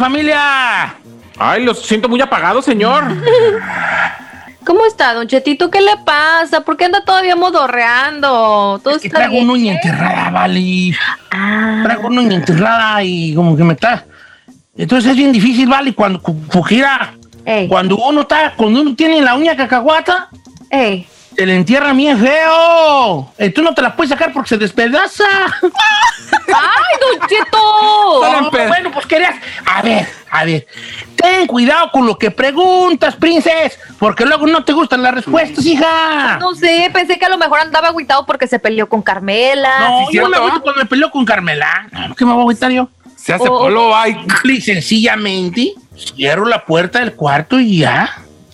Familia. Ay, los siento muy apagados, señor. ¿Cómo está, don Chetito? ¿Qué le pasa? ¿Por qué anda todavía modorreando? ¿Todo Es que está traigo bien? una uña enterrada, vale. Ah, Traigo una uña enterrada y como que me está. Entonces es bien difícil, vale, cuando cu- Fujira, ey, cuando uno está, cuando uno tiene la uña cacahuata, ey. Se le entierra bien feo. Eh, tú no te la puedes sacar porque se despedaza. ¡Ay, don Cheto! No, bueno, pues querías. A ver, a ver. Ten cuidado con lo que preguntas, princes, porque luego no te gustan las respuestas, hija. No sé, pensé que a lo mejor andaba agüitado porque se peleó con Carmela. No, sí, yo no me agüito cuando me peleó con Carmela. No, ¿Qué me voy a agüitar yo? Se hace Oh. polo, ay. Y sencillamente cierro la puerta del cuarto y ya.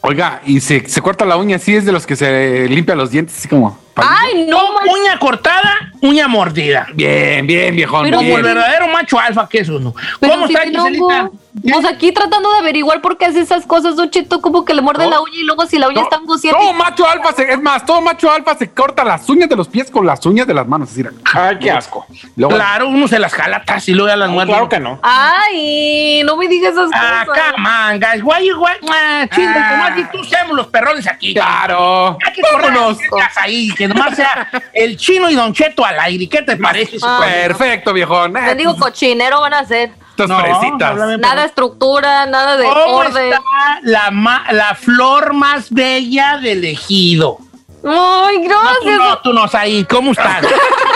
Oiga, y se, se corta la uña, sí es de los que se limpia los dientes, así como. Ay, no, No, man. uña cortada, uña mordida. Bien, bien, viejón. Pero Como bien. el verdadero macho alfa que es uno. Pero ¿Cómo si está, Giselita? hongo. Pues aquí tratando de averiguar por qué hace esas cosas, Don Cheto, como que le muerde No. la uña y luego si la uña No, está angustiante. todo macho alfa, se, es más, todo macho alfa se corta las uñas de los pies con las uñas de las manos. Así, Ay, qué asco. Luego, Claro, uno se las jala y luego ya las muerde. Claro que no. Ay, no me digas esas Ah, cosas. guys. Why you, why, ah, chinga, Ah. tú seamos los perrones aquí. Claro. Hay que Vámonos. ahí, que nomás sea el chino y Don Cheto al aire. ¿Qué te parece? Ah. Perfecto, viejón. Eh, Te digo, cochinero van a ser. Estas No, fresitas. Nada de estructura, nada de ¿Cómo orden. está la, ma- la flor más bella del ejido? Ay, No, tú gracias. no, tú no, Said. ¿Cómo estás?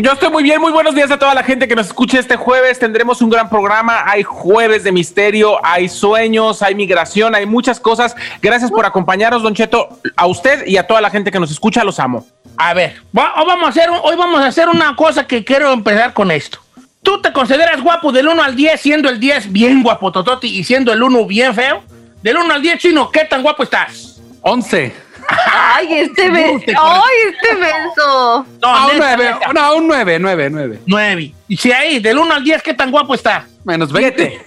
Yo estoy muy bien, muy buenos días a toda la gente que nos escucha este jueves. Tendremos un gran programa. Hay jueves de misterio, hay sueños, hay migración, hay muchas cosas. Gracias por acompañarnos, Don Cheto. A usted y a toda la gente que nos escucha, los amo. A ver, hoy vamos a, hacer, hoy vamos a hacer una cosa que quiero empezar con esto. ¿Tú te consideras guapo del 1 al 10, siendo el 10 bien guapo, Tototi, y siendo el 1 bien feo? Del 1 al 10, chino, ¿qué tan guapo estás? 11. Ay, este beso. Usted, Ay, este beso. No, A un neta, 9. neta. No, un 9, 9, 9. 9. Y si ahí, del 1 al 10, ¿qué tan guapo está? Menos 20.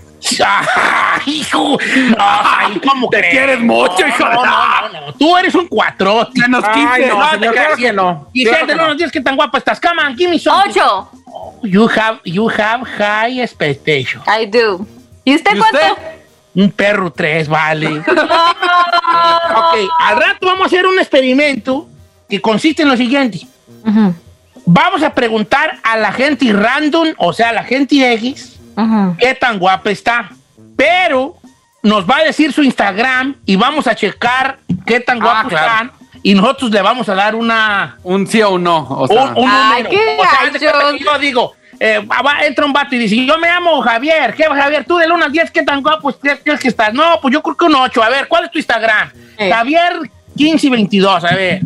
¡Ah, hijo! Ay, ¿cómo Te crees? quieres mucho, hijo No, no, no, no. Tú eres un 4. Menos 15. Ay, no, te señor, claro que no. Y si Claro del que 1 no. al 10, ¿qué tan guapa estás? Come on, give me something. Ocho. You have, you have high expectation. I do. ¿Y usted ¿Y cuánto? Un perro 3, vale. ok, al rato vamos a hacer un experimento que consiste en lo siguiente. Vamos a preguntar a la gente random, o sea, a la gente X, qué tan guapa está. Pero nos va a decir su Instagram y vamos a checar qué tan Ah, guapos claro. están. Y nosotros le vamos a dar una, Un sí o un no. O sea, un, un Ay, número. qué O sea, yo digo, eh, va- entra un vato y dice, yo me llamo Javier. ¿Qué, Javier? Tú del 1 al 10, ¿qué tan guapo crees que estás? No, pues yo creo que un 8. A ver, ¿cuál es tu Instagram? Eh. Javier 15 y 22, a ver.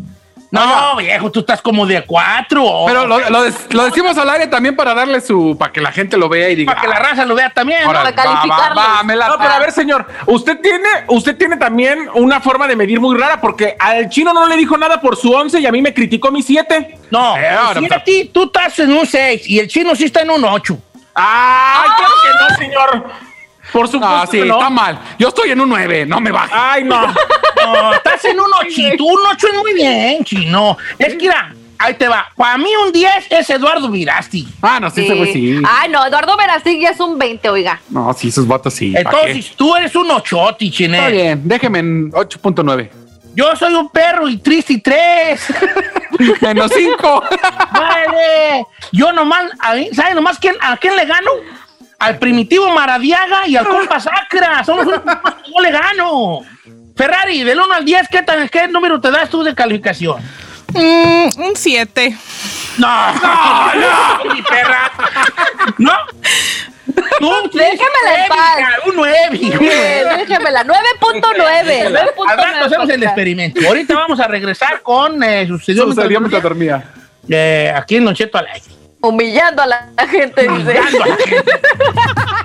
No, viejo, tú estás como de 4. Pero lo, lo des- lo decimos al aire también para darle su. para que la gente lo vea y diga. Para que la raza lo vea también. ¿no? Órale, para va, va, calificarlos. va, me la- No, pero a ver, señor, usted tiene, usted tiene también una forma de medir muy rara, porque al chino no le dijo nada por su 11 y a mí me criticó mi 7. No, Eh, ahora, si a ti, tú estás en un 6 y el chino sí está en un 8. ¡Ay, claro que no, señor! Por supuesto No, sí, que no. está mal. Yo estoy en un 9, no me bajes. ¡Ay, no! No, estás en un 8. Un 8 es muy bien, chino. Es que, mira, ahí te va. Para mí un 10 es Eduardo Virasti. Ah, no, sí, ese güey sí. Ay, no, Eduardo Verastig ya es un 20, oiga. No, sí, esos vatos sí. ¿pa' Entonces, tú eres un 8, qué? Está bien, déjeme en 8.9. Yo soy un perro y triste y 3. Menos 5. Vale. Yo nomás, ¿sabes nomás quién, a quién le gano? Al primitivo Maradiaga y al compa Sacra. Son los únicos que yo le gano. Ferrari, del 1 al 10, ¿qué, tan, ¿qué número te das tú de calificación? Mm, un 7. No, no, no, mi perra. ¿No? Tú, Déjamela en paz. Un 9. Déjemela, 9.9. Al rato hacemos el experimento. Ahorita vamos a regresar con eh, sucedió, Sucedió mientras dormía. Eh, aquí en Don Cheto al aire. Humillando a la gente, dice. Humillando a la gente.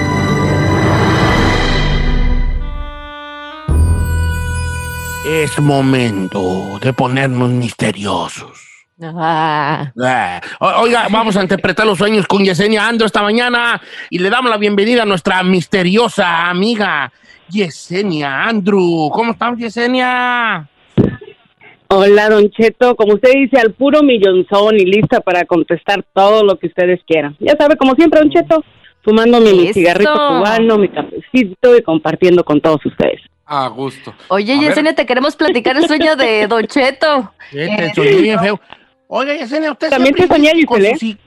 Es momento de ponernos misteriosos. Ah, o- Oiga, vamos a interpretar los sueños con Yesenia Andro esta mañana y le damos la bienvenida a nuestra misteriosa amiga Yesenia Andrew. ¿Cómo estamos, Yesenia? Hola, Don Cheto. Como usted dice, al puro millonzón y lista para contestar todo lo que ustedes quieran. Ya sabe, como siempre, Don Cheto, fumándome mi cigarrito cubano, mi cafecito y compartiendo con todos ustedes. A gusto. Oye, A ver. Yesenia, te queremos platicar el sueño de Don Cheto. Este, soñé bien feo. Oiga, Yesenia, usted También siempre te soñé, dice con su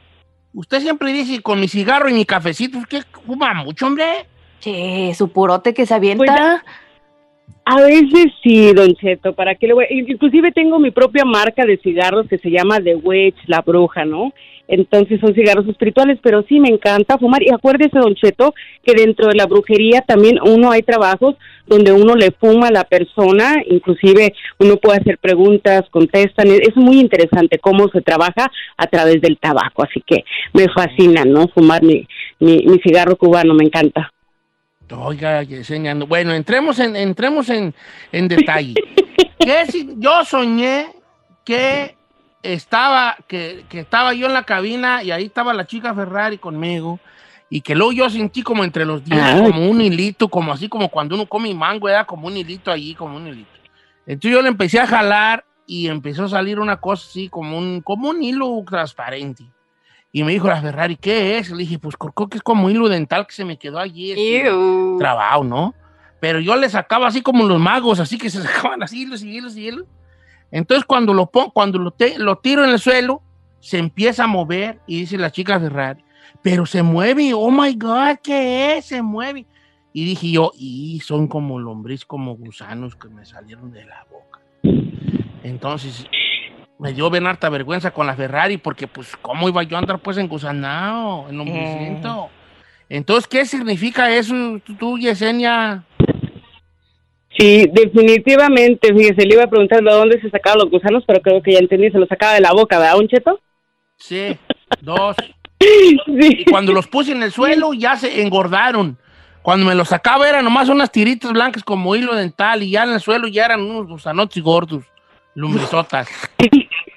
Usted siempre dice con mi cigarro y mi cafecito, ¿qué fuma mucho, hombre? Che, su purote que se avienta. Pues, A veces sí, Don Cheto, ¿para qué le voy? Inclusive tengo mi propia marca de cigarros que se llama The Witch, la bruja, ¿no? Entonces son cigarros espirituales, pero sí me encanta fumar. Y acuérdese, Don Cheto, que dentro de la brujería también uno hay trabajos donde uno le fuma a la persona, inclusive uno puede hacer preguntas, contestan. Es muy interesante cómo se trabaja a través del tabaco, así que me fascina, ¿no? Fumar mi, mi, mi cigarro cubano, me encanta. Oiga, Yesenia, bueno, entremos en, entremos en, en detalle. ¿Qué si- yo soñé que estaba, que, que estaba yo en la cabina y ahí estaba la chica Ferrari conmigo y que luego yo sentí como entre los dientes como un hilito, como así como cuando uno come mango, era como un hilito allí, como un hilito. Entonces yo le empecé a jalar y empezó a salir una cosa así como un, como un hilo transparente. Y me dijo la Ferrari, ¿qué es? Le dije, pues creo que es como hilo dental que se me quedó allí. así, Iu. trabajo, ¿no? Pero yo le sacaba así como los magos, así que se sacaban así hilos y hilos y hilos. Entonces cuando lo pongo, cuando lo, te- lo tiro en el suelo, se empieza a mover y dice la chica Ferrari, pero se mueve, oh my God, ¿qué es? Se mueve. Y dije yo, y son como lombriz, como gusanos que me salieron de la boca. Entonces me dio bien harta vergüenza con la Ferrari porque pues cómo iba yo a andar pues engusanado, en lombriciento. Entonces, ¿qué significa eso tú, Yesenia? Sí, definitivamente, fíjese, le iba a preguntar de dónde se sacaban los gusanos, pero creo que ya entendí, se los sacaba de la boca, ¿verdad, un cheto? Sí, dos. Sí. Y cuando los puse en el suelo ya se engordaron. Cuando me los sacaba eran nomás unas tiritas blancas como hilo dental y ya en el suelo ya eran unos gusanotes gordos, lumbrizotas.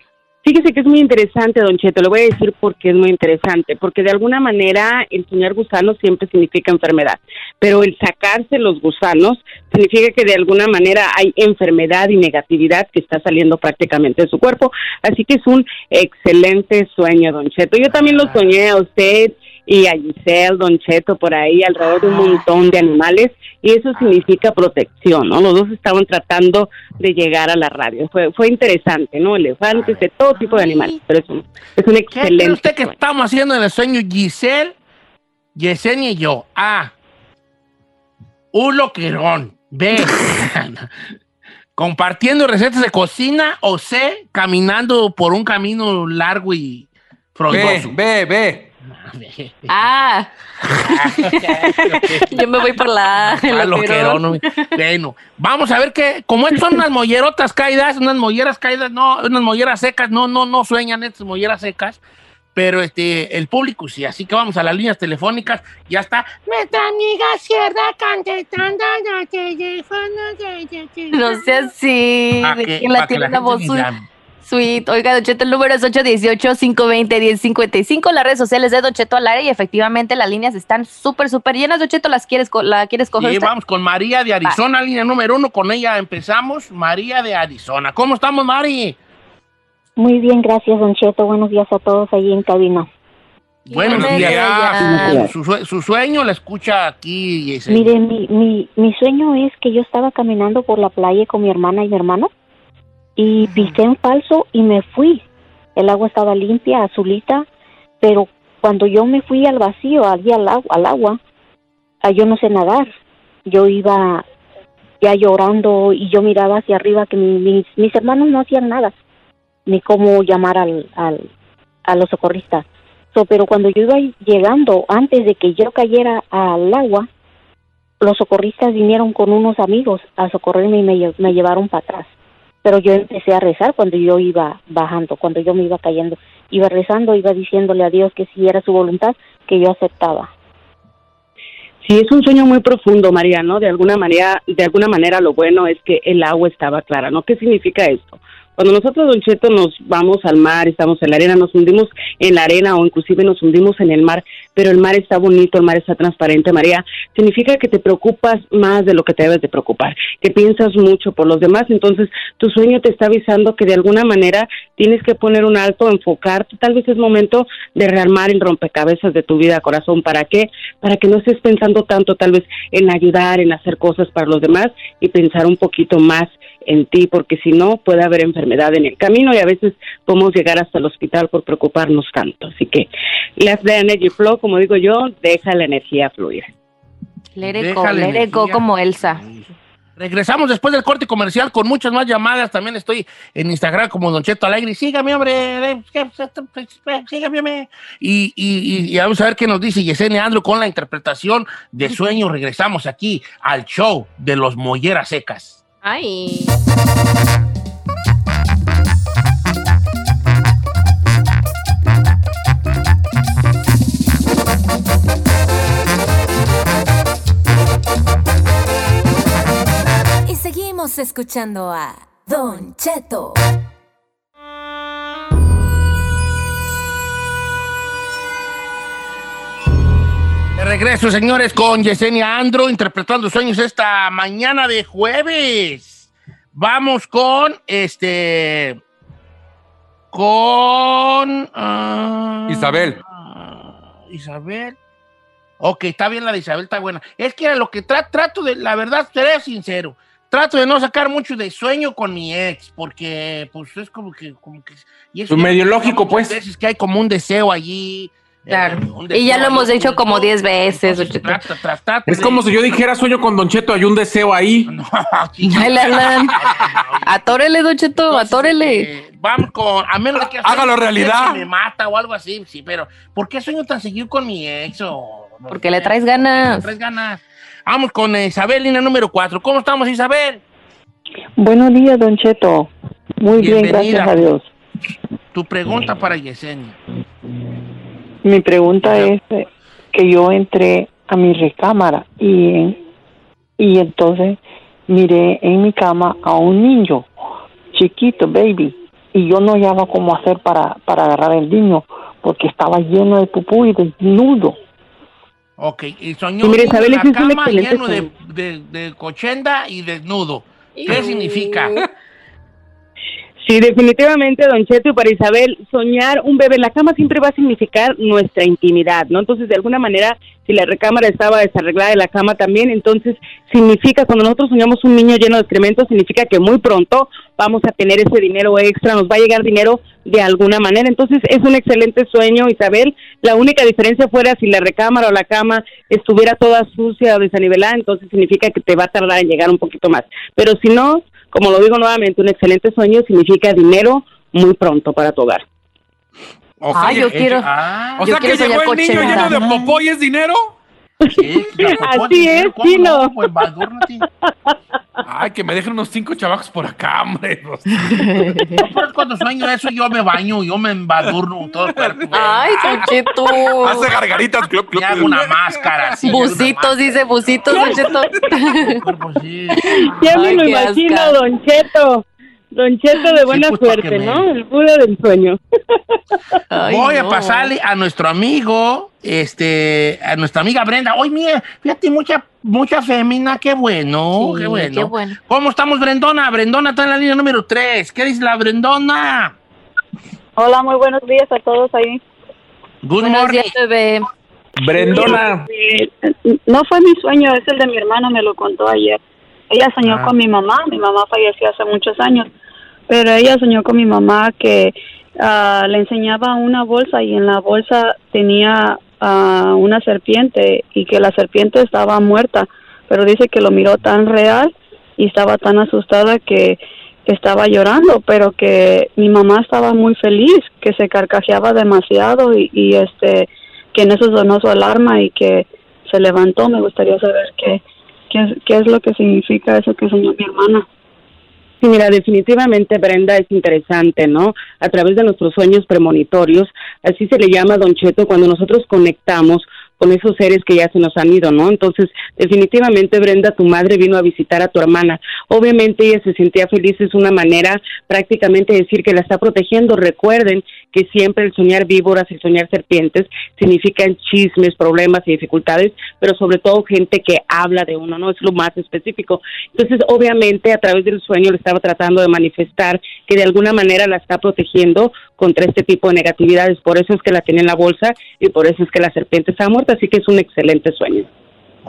Fíjese que es muy interesante, Don Cheto, le voy a decir por qué es muy interesante, porque de alguna manera el soñar gusanos siempre significa enfermedad, pero el sacarse los gusanos significa que de alguna manera hay enfermedad y negatividad que está saliendo prácticamente de su cuerpo, así que es un excelente sueño, Don Cheto. Yo también lo soñé a usted y a Giselle, Don Cheto, por ahí alrededor de un montón de animales, y eso significa protección, ¿no? Los dos estaban tratando de llegar a la radio. Fue, fue interesante, ¿no? Elefantes, de todo tipo de animales, pero es un, es un ¿Qué excelente. usted que estamos haciendo en el sueño Giselle, Yesenia y yo? A. Un loquerón. B. Compartiendo recetas de cocina. O C. Caminando por un camino largo y frondoso. ve, Ah, yo me voy por la. Ah, el loquerón, loquerón. no. Bueno, vamos a ver que, como estas son unas mollerotas caídas, unas molleras caídas, no, unas molleras secas, no, no, no sueñan estas molleras secas, pero este, el público sí, así que vamos a las líneas telefónicas, ya está. Nuestra amiga Sierra contestando el teléfono. No así. De que- que la tiene la voz ni sweet. Oiga, Don Cheto, el número es 818-520-1055. Las redes sociales de Don Cheto al aire y efectivamente las líneas están súper, súper llenas. Don Cheto, ¿las quieres, co- ¿la quieres coger Sí, usted? vamos con María de Arizona, línea número uno, con ella empezamos. María de Arizona. ¿Cómo estamos, Mari? Muy bien, gracias, Don Cheto. Buenos días a todos allí en cabina. Buenos días. días. Su, sue- su sueño la escucha aquí. Mire, mi, mi, mi sueño es que yo estaba caminando por la playa con mi hermana y mi hermano y pisé en falso y me fui. El agua estaba limpia, azulita, pero cuando yo me fui al vacío, allí al agua, al agua ah, yo no sé nadar. Yo iba ya llorando y yo miraba hacia arriba que mi- mis, mis hermanos no hacían nada, ni cómo llamar al, al, a los socorristas. So, pero cuando yo iba llegando, antes de que yo cayera al agua, los socorristas vinieron con unos amigos a socorrerme y me, me llevaron para atrás. Pero yo empecé a rezar cuando yo iba bajando, cuando yo me iba cayendo. Iba rezando, iba diciéndole a Dios que si era su voluntad, que yo aceptaba. Sí, es un sueño muy profundo, María, ¿no? De alguna manera, de alguna manera lo bueno es que el agua estaba clara, ¿no? ¿Qué significa esto? Cuando nosotros, Don Cheto, nos vamos al mar, estamos en la arena, nos hundimos en la arena o inclusive nos hundimos en el mar, pero el mar está bonito, el mar está transparente, María, significa que te preocupas más de lo que te debes de preocupar, que piensas mucho por los demás, entonces tu sueño te está avisando que de alguna manera tienes que poner un alto, enfocarte, tal vez es momento de rearmar el rompecabezas de tu vida, corazón, ¿para qué? Para que no estés pensando tanto tal vez en ayudar, en hacer cosas para los demás y pensar un poquito más en ti, porque si no puede haber enfermedad en el camino y a veces podemos llegar hasta el hospital por preocuparnos tanto. Así que let the energy flow, como digo yo, deja la energía fluir. Go energía. como Elsa. Regresamos después del corte comercial con muchas más llamadas. También estoy en Instagram como Don Cheto Alegre. Sígame, hombre. eh, Sígame, hombre. Y, y, y- y vamos a ver qué nos dice Yesenia Andro con la interpretación de sueños. Regresamos aquí al show de los molleras secas. Y seguimos escuchando a Don Cheto. Regreso, señores, con Yesenia Andro interpretando sueños esta mañana de jueves. Vamos con este. Con. ah, Isabel. ah, Isabel. Ok, está bien la de Isabel, está buena. Es que era lo que tra- trato de, la verdad, seré sincero. Trato de no sacar mucho de sueño con mi ex, porque pues es como que, como que y eso Pues medio lógico, pues. veces que hay como un deseo allí. Claro. Y ya lo hemos dicho como oculto. 10 veces, Es como si yo dijera sueño con Don Cheto, hay un deseo ahí. Atórele, Don Cheto, Entonces, atórele. eh, vamos con, a menos de que Hágalo realidad. que me mata o algo así, sí, pero ¿por qué sueño tan seguido con mi ex? o- Porque le traes ganas. Le traes ganas. Vamos con eh, Isabel, línea número 4. ¿Cómo estamos, Isabel? Buenos días, Don Cheto. Muy bien, gracias a Dios. Tu pregunta para Yesenia. Mi pregunta es eh, que yo entré a mi recámara y, y entonces miré en mi cama a un niño chiquito, baby, y yo no hallaba cómo hacer para, para agarrar el niño porque estaba lleno de pupú y desnudo. Ok, y soñó Y mire, niño Isabel, en la cama lleno de, de cochenda y desnudo. ¿Qué significa? Sí, definitivamente, Don Cheto, y para Isabel, soñar un bebé en la cama siempre va a significar nuestra intimidad, ¿no? Entonces, de alguna manera, si la recámara estaba desarreglada de la cama también, entonces significa, cuando nosotros soñamos un niño lleno de excremento, significa que muy pronto vamos a tener ese dinero extra, nos va a llegar dinero de alguna manera. Entonces, es un excelente sueño, Isabel. La única diferencia fuera si la recámara o la cama estuviera toda sucia o desanivelada, entonces significa que te va a tardar en llegar un poquito más. Pero si no, como lo digo nuevamente, un excelente sueño significa dinero muy pronto para tu hogar. Ok, Ay, yo eh, quiero- ah, O Yo sea que llegó el niño lleno de popó y es dinero. Sí, Así es, ¿cómo chino. no? Pues. Ay, que me dejen unos cinco chavacos por acá, hombre. Pues, No, pero cuando sueño eso, yo me baño, yo me embadurno todo el cuerpo. Ay, Don Cheto. Hace gargaritas, club, club. Me hago una máscara. una Bucitos, dice bucitos, Don Cheto. Ya me lo qué imagino. Don Cheto. Don Cheto de buena suerte, me- ¿no? El Buda del sueño. Ay, Voy a pasarle a nuestro amigo, este, a nuestra amiga Brenda. Oye, mira, fíjate, mucha, mucha fémina, qué bueno, Sí, qué bueno. qué bueno. ¿Cómo estamos, Brendona? Brendona está en la línea número 3. ¿Qué dice la Brendona? Hola, muy buenos días a todos ahí. Good Buenos morning. días, bebé. Brendona. Eh, No fue mi sueño, es el de mi hermana, me lo contó ayer. Ella soñó Ah. con mi mamá, mi mamá falleció hace muchos años, pero ella soñó con mi mamá que ah, le enseñaba una bolsa y en la bolsa tenía ah, una serpiente y que la serpiente estaba muerta, pero dice que lo miró tan real y estaba tan asustada que estaba llorando, pero que mi mamá estaba muy feliz, que se carcajeaba demasiado y, y este que en eso sonó su alarma y que se levantó. Me gustaría saber qué, qué, qué es lo que significa eso que soñó mi hermana. Sí, mira, definitivamente Brenda es interesante, ¿no? A través de nuestros sueños premonitorios, así se le llama Don Cheto cuando nosotros conectamos con esos seres que ya se nos han ido, ¿no? Entonces, definitivamente Brenda, tu madre vino a visitar a tu hermana. Obviamente ella se sentía feliz, es una manera prácticamente de decir que la está protegiendo. Recuerden que siempre el soñar víboras, el soñar serpientes, significan chismes, problemas y dificultades, pero sobre todo gente que habla de uno, ¿no? Es lo más específico. Entonces, obviamente, a través del sueño le estaba tratando de manifestar que de alguna manera la está protegiendo contra este tipo de negatividades. Por eso es que la tiene en la bolsa y por eso es que la serpiente está muerta. Así que es un excelente sueño.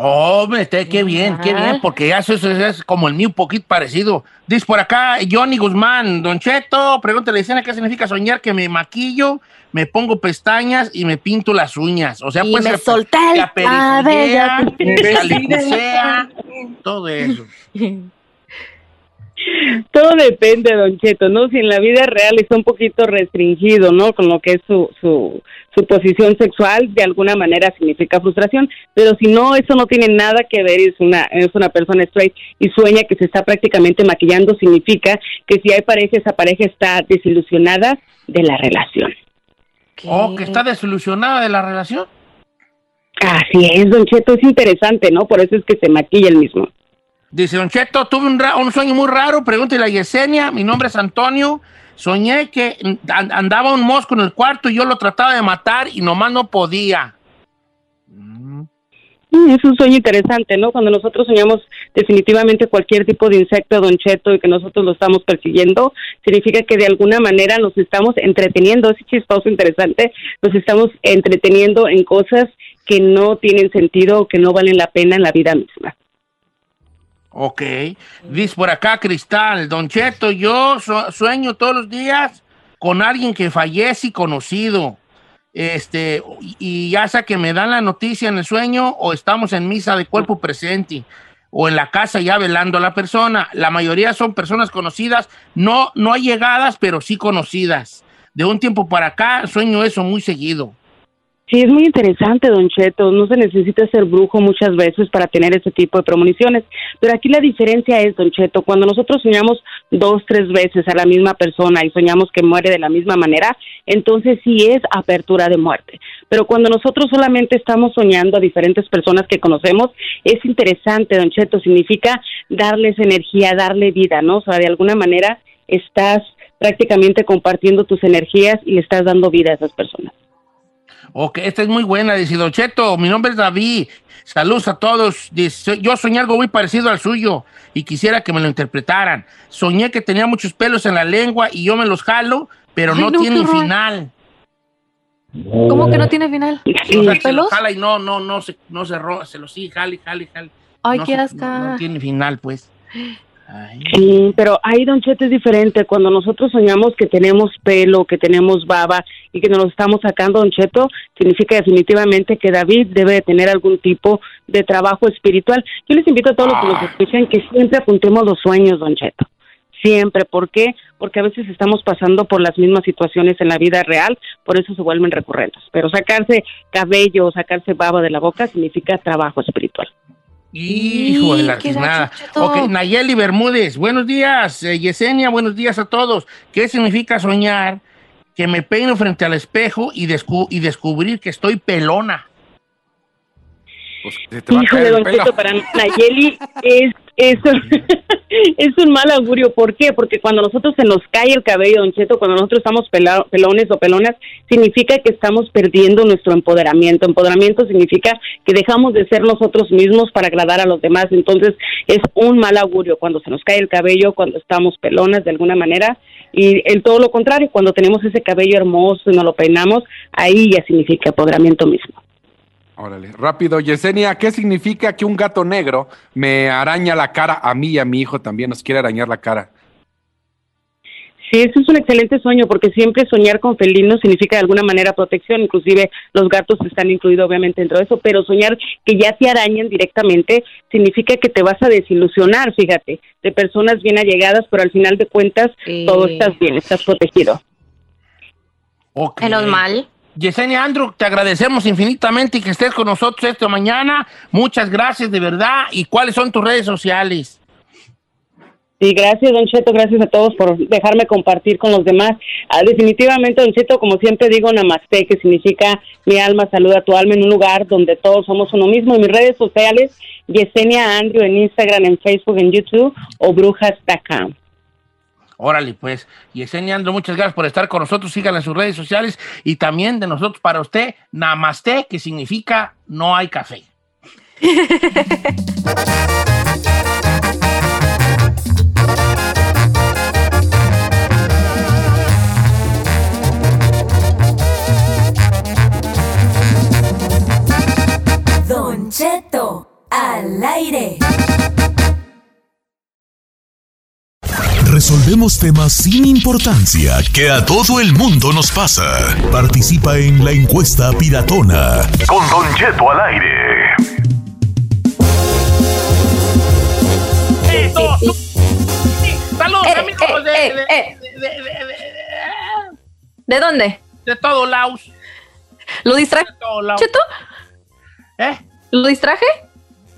Hombre, este, qué bien, qué bien, porque ya eso, eso es como el mío, un poquito parecido. Dice por acá Johnny Guzmán, Don Cheto, pregúntale, escena qué significa soñar que me maquillo, me pongo pestañas y me pinto las uñas. O sea, Y pues me solté el cabello. todo eso. Todo depende, Don Cheto, ¿no? Si en la vida real está un poquito restringido, ¿no? Con lo que es su, su, su posición sexual, de alguna manera significa frustración, pero si no, eso no tiene nada que ver, es una, es una persona straight y sueña que se está prácticamente maquillando, significa que si hay pareja, esa pareja está desilusionada de la relación. Oh, que está desilusionada de la relación. Así es, Don Cheto, es interesante, ¿no? Por eso es que se maquilla el mismo. Dice Don Cheto, tuve un, un sueño muy raro, pregúntele a Yesenia, mi nombre es Antonio, soñé que an- andaba un mosco en el cuarto y yo lo trataba de matar y nomás no podía. Mm, Es un sueño interesante, ¿no? Cuando nosotros soñamos definitivamente cualquier tipo de insecto, Don Cheto, y que nosotros lo estamos persiguiendo, significa que de alguna manera nos estamos entreteniendo, es chistoso, interesante, nos estamos entreteniendo en cosas que no tienen sentido o que no valen la pena en la vida misma. Ok. Dice por acá Cristal, Don Cheto, yo su- sueño todos los días con alguien que fallece y conocido. Este, y- y ya sea que me dan la noticia en el sueño o estamos en misa de cuerpo presente o en la casa ya velando a la persona. La mayoría son personas conocidas, no, no allegadas, pero sí conocidas. De un tiempo para acá sueño eso muy seguido. Sí, es muy interesante, Don Cheto. No se necesita ser brujo muchas veces para tener ese tipo de premoniciones. Pero aquí la diferencia es, Don Cheto, cuando nosotros soñamos dos, tres veces a la misma persona y soñamos que muere de la misma manera, entonces sí es apertura de muerte. Pero cuando nosotros solamente estamos soñando a diferentes personas que conocemos, es interesante, Don Cheto. Significa darles energía, darle vida, ¿no? O sea, de alguna manera estás prácticamente compartiendo tus energías y le estás dando vida a esas personas. Ok, esta es muy buena. Dice, Don Cheto, mi nombre es David. Saludos a todos. Dice, yo soñé algo muy parecido al suyo y quisiera que me lo interpretaran. Soñé que tenía muchos pelos en la lengua y yo me los jalo, pero Ay, no, no, tienen final. ¿Cómo que no tiene final? O sea, se los jala y no, no, no se, no se roba, se los sigue, jale, jale, jale. Ay, no qué se- asca. No, no tiene final, pues. Ay. Sí, pero ahí, Don Cheto, es diferente. Cuando nosotros soñamos que tenemos pelo, que tenemos baba y que nos lo estamos sacando, Don Cheto, significa definitivamente que David debe de tener algún tipo de trabajo espiritual. Yo les invito a todos los que nos escuchan que siempre apuntemos los sueños, Don Cheto. Siempre. ¿Por qué? Porque a veces estamos pasando por las mismas situaciones en la vida real, por eso se vuelven recurrentes. Pero sacarse cabello o sacarse baba de la boca significa trabajo espiritual. Hijo de la tiznada. Ok, Nayeli Bermúdez, buenos días. Eh, Yesenia, buenos días a todos. ¿Qué significa soñar que me peino frente al espejo y, descu- y descubrir que estoy pelona? Pues se te va a caer el Don. Cheto, para Nayeli es es, es un mal augurio. ¿Por qué? Porque cuando nosotros se nos cae el cabello, Don Cheto, cuando nosotros estamos pelones o pelonas, significa que estamos perdiendo nuestro empoderamiento. Empoderamiento significa que dejamos de ser nosotros mismos para agradar a los demás. Entonces, es un mal augurio cuando se nos cae el cabello, cuando estamos pelonas de alguna manera. Y el todo lo contrario, cuando tenemos ese cabello hermoso y nos lo peinamos, ahí ya significa empoderamiento mismo. Órale, rápido, Yesenia, ¿qué significa que un gato negro me araña la cara a mí y a mi hijo también nos quiere arañar la cara? Sí, ese es un excelente sueño porque siempre soñar con felinos significa de alguna manera protección, inclusive los gatos están incluidos obviamente dentro de eso, pero soñar que ya te arañen directamente significa que te vas a desilusionar, fíjate, de personas bien allegadas, pero al final de cuentas todo estás bien, estás protegido. Ok. Menos mal. Yesenia Andrew, te agradecemos infinitamente y que estés con nosotros esta mañana. Muchas gracias de verdad. ¿Y cuáles son tus redes sociales? Sí, gracias, Don Cheto, gracias a todos por dejarme compartir con los demás. Ah, definitivamente, Don Cheto, como siempre digo, Namaste, que significa mi alma saluda a tu alma en un lugar donde todos somos uno mismo. En mis redes sociales, Yesenia Andrew en Instagram, en Facebook, en YouTube o brujas.com. Órale, pues. Yesenia Andrew, muchas gracias por estar con nosotros. Síganla en sus redes sociales y también de nosotros para usted, Namaste, que significa no hay café. Don Cheto, al aire. Resolvemos temas sin importancia que a todo el mundo nos pasa. Participa en la encuesta piratona. Con Don Cheto al aire. Eh, Saludos, amigos de, eh, de- de- de- de- de- ¿De dónde? de todos lados. ¿Lo distraje. Cheto? ¿Eh? ¿Lo distraje?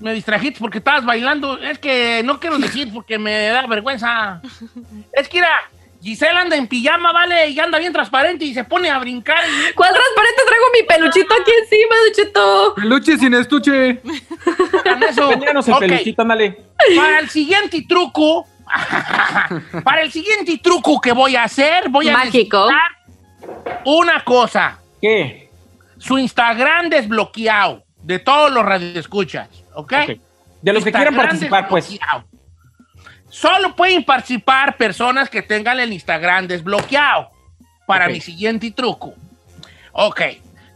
Me distrajiste porque estabas bailando. Es que no quiero decir porque me da vergüenza. Es que, mira, Giselle anda en pijama, ¿vale? Y anda bien transparente y se pone a brincar. y- ¿Cuál transparente traigo mi peluchito aquí encima, Don Cheto? Peluche sin estuche. Eso. El peluchito, ándale. Para el siguiente truco, para el siguiente truco que voy a hacer, voy a Mágico. necesitar una cosa. ¿Qué? Su Instagram desbloqueado de todos los radioescuchas, ¿ok? Ok. De los que quieran Instagram participar, pues. Solo pueden participar personas que tengan el Instagram desbloqueado para mi siguiente truco. Ok.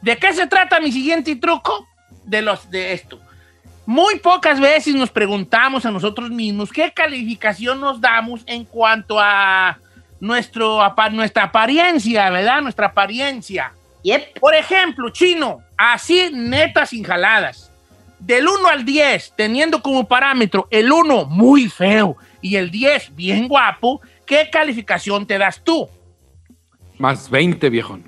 ¿De qué se trata mi siguiente truco? De los de esto. Muy pocas veces nos preguntamos a nosotros mismos qué calificación nos damos en cuanto a nuestro, nuestra apariencia, ¿verdad? Nuestra apariencia. Yep. Por ejemplo, chino, así netas sin jaladas. Del 1 al 10, teniendo como parámetro el 1 muy feo y el 10 bien guapo, ¿qué calificación te das tú? Más 20, viejón.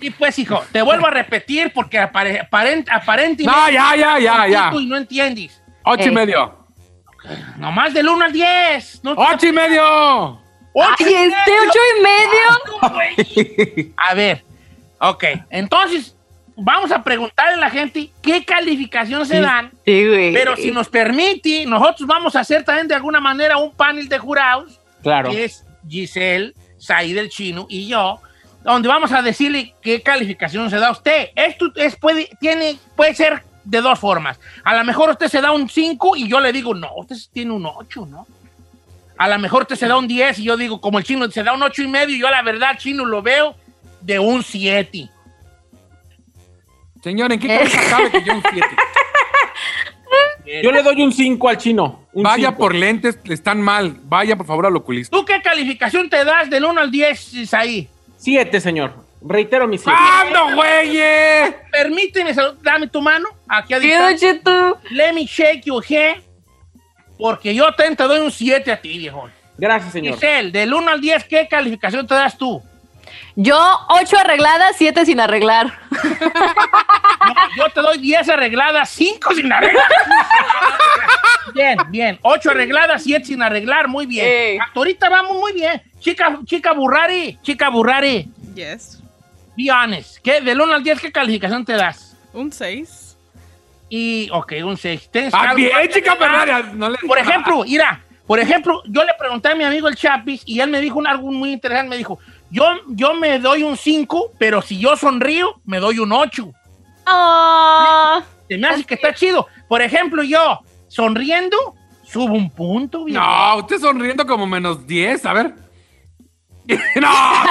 Y pues, hijo, te vuelvo a repetir porque apare- aparent- aparentemente... No, ya, ya, ya, ya. Y no entiendes. Ocho y Eh. medio. Nomás del 1 al 10. No, Ocho y medio. ¡Ocho ¡Ay, y este medio! ocho y medio! A ver, ok. Entonces, vamos a preguntarle a la gente qué calificación se dan. Sí, güey. Pero si nos permite, nosotros vamos a hacer también de alguna manera un panel de jurados, Claro. que es Giselle, Said el Chino y yo, donde vamos a decirle qué calificación se da a usted. Esto es, puede, tiene, puede ser de dos formas. A lo mejor usted se da un 5 y yo le digo, no, usted tiene un 8, ¿no? A lo mejor usted se da un 10 y yo digo, como el chino se da un 8 y medio, yo la verdad, chino, lo veo de un 7. Señor, ¿en qué cabeza cabe que yo un 7? Yo le doy un 5 al chino. un Vaya cinco. por lentes, están mal. Vaya por favor al oculista. ¿Tú qué calificación te das del 1 al 10, ahí? Siete, señor. Reitero mi siete. ¡Ando, güey! Permíteme, dame tu mano. Aquí a Sí, Don distancia. Cheto. Let me shake your hand. Porque yo te, te doy un 7 a ti, viejo. Gracias, señor. Giselle, del 1 al 10, ¿qué calificación te das tú? Yo, ocho arregladas, siete sin arreglar. No, yo te doy 10 arregladas, 5 sin arreglar. bien, bien. 8 arregladas, 7 sin arreglar, muy bien. Ey. Hasta ahorita vamos muy bien. Chica, chica Burrari, chica Burrari, Yes. be honest. ¿Qué, del 1 al 10, ¿qué calificación te das? Un 6. y, ok, un 6. ¿Tienes Ah, bien, chica? Ferrari, no le- Por ejemplo, mira, por ejemplo, yo le pregunté a mi amigo el Chapis y él me dijo un, algo muy interesante. Me dijo, yo, yo me doy un 5, pero si yo sonrío, me doy un 8. Ah, Se me hace que está chido. Por ejemplo, yo sonriendo, subo un punto. viejo. No, usted sonriendo como menos 10, a ver. no,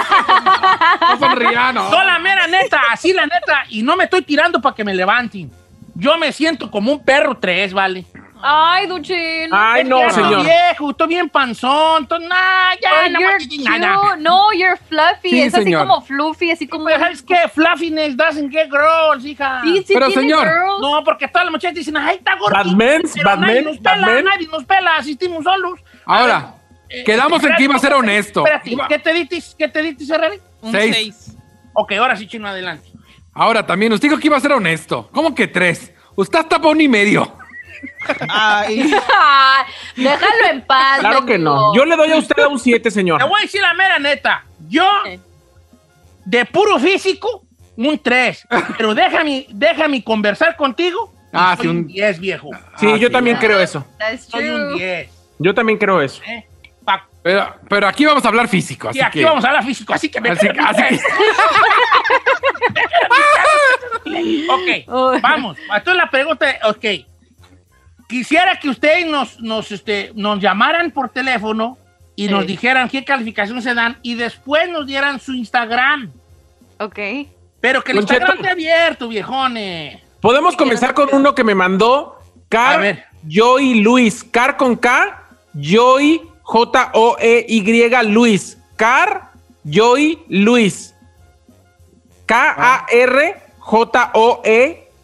no sonría, no. No, la mera neta, así la neta. Y no me estoy tirando para que me levanten. Yo me siento como un perro 3, ¿vale? Ay, Duchín. Ay, no, señor. viejo, estoy bien panzón. Estoy, nah, ya, Oh, no nada. cute. No, you're fluffy. Sí, es así señor. como fluffy, así como. Pero ¿sabes qué? Fluffiness doesn't get girls, hija. Sí, sí Pero, señor, girls. No, porque todas las muchachas dicen, ay, está gordito. Nadie Batman, nos pela, Batman. nadie nos pela, asistimos solos. Ahora, Eh, quedamos en que iba a ser honesto. Espérate, Iba- ¿qué te dices? ¿Qué te dices, Ferrari? Un Seis. 6. Ok, ahora sí, chino, adelante. Ahora también, usted dijo que iba a ser honesto. ¿Cómo que tres? Usted hasta pone y medio. Ay, déjalo en paz. Claro que no. Yo le doy a usted un 7, señor. Te voy a decir la mera neta. Yo, Sí. de puro físico, un 3. Pero déjame, déjame conversar contigo. Ah, soy sí, un- un 10, viejo. Sí, Ah, yo sí. también creo eso. Soy un true. 10. Yo también creo eso. ¿eh? Pa- Pero, pero aquí vamos a hablar físico, así y aquí que... vamos a hablar físico, así que me Así, así que- Ok, Uy. vamos. Entonces la pregunta, ok. Quisiera que ustedes nos, nos, este, nos llamaran por teléfono y Sí. nos dijeran qué calificación se dan y después nos dieran su Instagram. Ok. Pero que el Don Cheto. Instagram esté abierto, viejones. Podemos comenzar con uno que me mandó A Car ver. Joy Luis. Car con K, Joy J-O-E-Y Luis. Car Joy Luis. K-A-R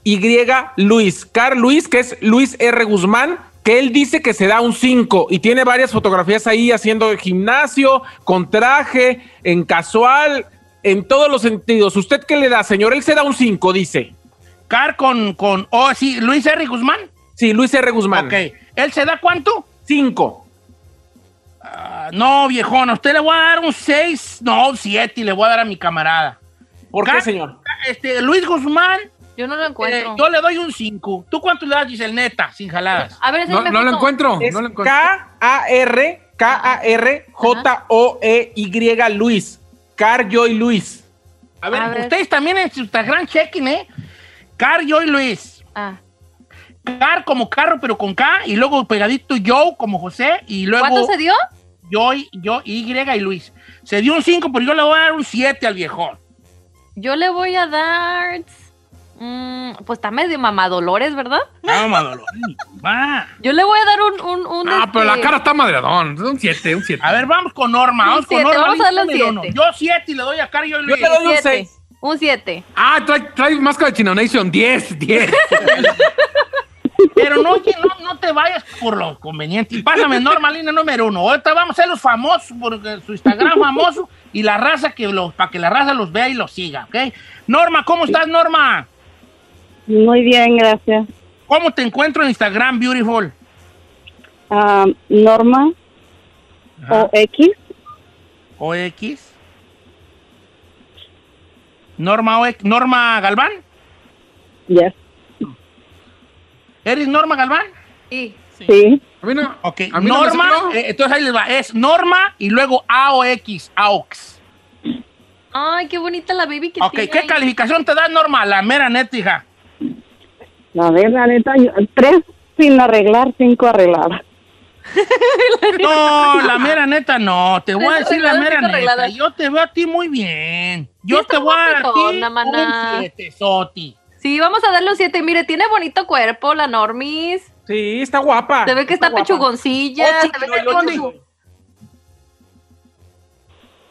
J-O-E-Y Luis. Car Luis, que es Luis R. Guzmán, que él dice que se da un 5 y tiene varias fotografías ahí haciendo gimnasio, con traje, en casual, en todos los sentidos. ¿Usted qué le da, señor? Él se da un 5, dice. Car con, con, oh, sí, Luis R. Guzmán. Sí, Luis R. Guzmán. Ok. ¿Él se da cuánto? 5. Ah, no, viejón, a usted le voy a dar un 6, no, un 7 y le voy a dar a mi camarada. ¿Por qué, señor? Este, Luis Guzmán, Yo no lo eh, encuentro. yo le doy un 5. ¿Tú cuánto le das, Giselle, neta, sin jaladas? A ver, No, no lo encuentro, Es no lo encuentro. K-A-R, K-A-R, J-O-E-Y Luis. Car Joy Luis. A ver, A ver. ustedes también en su Instagram chequen, ¿eh? Car, yo y Luis. Ah. Car como carro, pero con K, y luego pegadito yo como José, y luego ¿Cuánto se dio? yo, y- yo, Y y Luis. Se dio un 5, pero yo le voy a dar un 7 al viejón. Yo le voy a dar. Mm, pues está medio mamadolores, ¿verdad? No, Madolo. Va. Yo le voy a dar un. un, un, Ah, pero la este, cara está madreadón. Un 7, un 7. A ver, vamos con Norma. Vamos con Norma. vamos a darle un número uno. siete. Yo 7 y le doy a Car, yo y Yo le doy un siete. 6. Un 7. Ah, trae, trae máscara de Chino Nation. 10, 10. Pero no, oye, no, no te vayas por lo conveniente. Y pásame Norma, línea número uno. Ahorita vamos a ser los famosos, porque su Instagram famoso y la raza que los, para que la raza los vea y los siga, ¿ok? Norma, ¿cómo estás, Norma? Muy bien, gracias. ¿Cómo te encuentro en Instagram, Beautiful? Ah, Norma o X, ¿O X? Norma, o X- Norma Galván. yes. ¿Eres Norma Galván? Sí. Sí. A mí no. Ok, A mí no me Norma, eh, entonces ahí les va. Es Norma y luego AOX, AOX. Ay, qué bonita la baby que Ok, tiene ¿qué ahí. calificación te da Norma? La mera neta, hija. A ver, la neta, yo- tres sin arreglar, cinco arregladas. No, la mera neta no. Te voy a decir la mera neta. Yo te veo a ti muy bien. Yo está te voy a dar un siete, Soti. Sí, vamos a darle un 7. Mire, tiene bonito cuerpo la Normis. Sí, está guapa. Se ve que está, pechugoncilla. Ocho, se ve yo- que con su-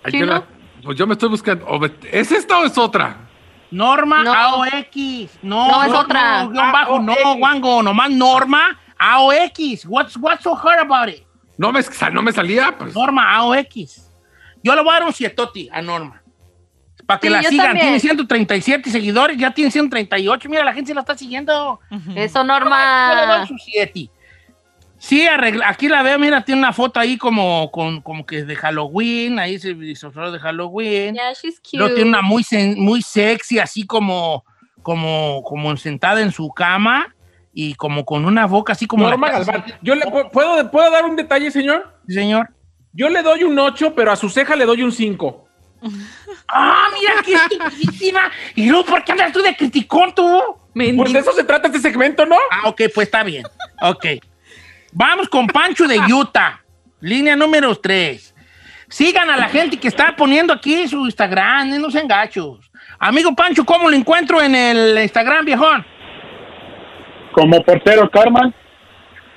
Ay, Pues yo me estoy buscando. ¿Es esta o es otra? Norma No. AOX. No, No, es otra. No, guion bajo, no. Wango. Nomás Norma AOX. What's, what's so hard about it? No me, sal- no me salía. Pues. Norma AOX. Yo le voy a dar un sietoti a Norma. Para que Sí, la sigan. también. Tiene 137 seguidores, ya tiene 138. Mira, la gente se la está siguiendo. Eso, Yo le Norma. doy su siete. Sí, arregla, aquí la veo, mira, tiene una foto ahí como, con, como que de Halloween, ahí se disfrazó de Halloween. Yeah, she's cute. Luego tiene una muy, sen- muy sexy, así como, como, como sentada en su cama. y como con una boca así como... Norma la- Galván. Yo le pu- ¿puedo, ¿Puedo dar un detalle, señor? Sí, señor. Yo le doy un 8, pero a su ceja le doy un 5. ¡Ah, mira qué estupidísima! ¿Y luego por qué andas tú de criticón tú? Por de eso se trata este segmento, ¿no? Ah, ok, pues está bien. Ok. Vamos con Pancho de Utah. Línea número 3. Sigan a la gente que está poniendo aquí su Instagram, eh, no sean gachos. Amigo Pancho, ¿cómo lo encuentro en el Instagram, viejón? Como portero Carman.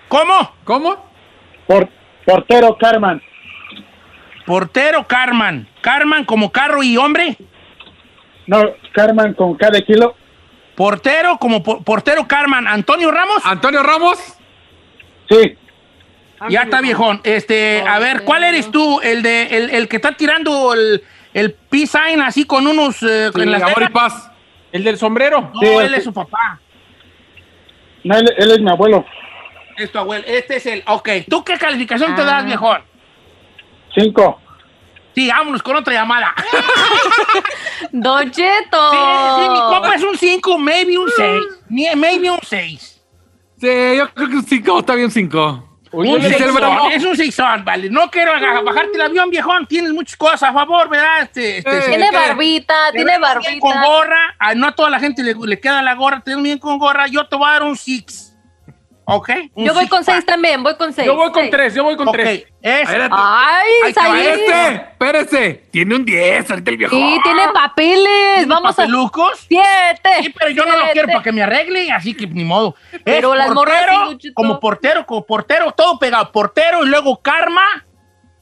¿Cómo? ¿Cómo? Por, portero Carman. Portero Carman. Carman como carro y hombre. No, Carman con cada kilo. Portero como por- portero Carman. Antonio Ramos. Antonio Ramos. Sí. Ya está viejón. Este, a ver, ¿cuál eres tú? El de el, el que está tirando el, el peace sign así con unos eh, Sí, en las amor y venas? paz. El del sombrero. No, Sí, él sí. es su papá. No, él, él es mi abuelo. Es tu abuelo. Este es el. Ok. ¿Tú qué calificación te das, viejón? Cinco. Sí, vámonos con otra llamada. Don Cheto. Sí, sí, mi compa es un 5, maybe un 6. Maybe un 6. Sí, yo creo que un 5, está bien 5. Un seisón, es un seisón, vale. No quiero bajarte el avión, viejón. Tienes muchas cosas a favor, ¿verdad? Este, este, se Tiene barbita, tiene barbita. Con gorra. Ah, no a toda la gente le, le queda la gorra. Te ves bien con gorra. Yo te voy a dar un 6. ¿Ok? Un Yo voy con pack. seis también, voy con seis. Yo voy con. 3, yo voy con Ok, 3. es- Espérate. Ay. Este, espérese. Tiene un 10, ahorita el viejo. Sí, tiene papeles. ¿Tiene Vamos papelucos? a. Siete. Sí, pero yo no lo quiero para que me arregle, así que ni modo. Pero Es las portero, como portero, como portero, todo pegado. Portero y luego Karma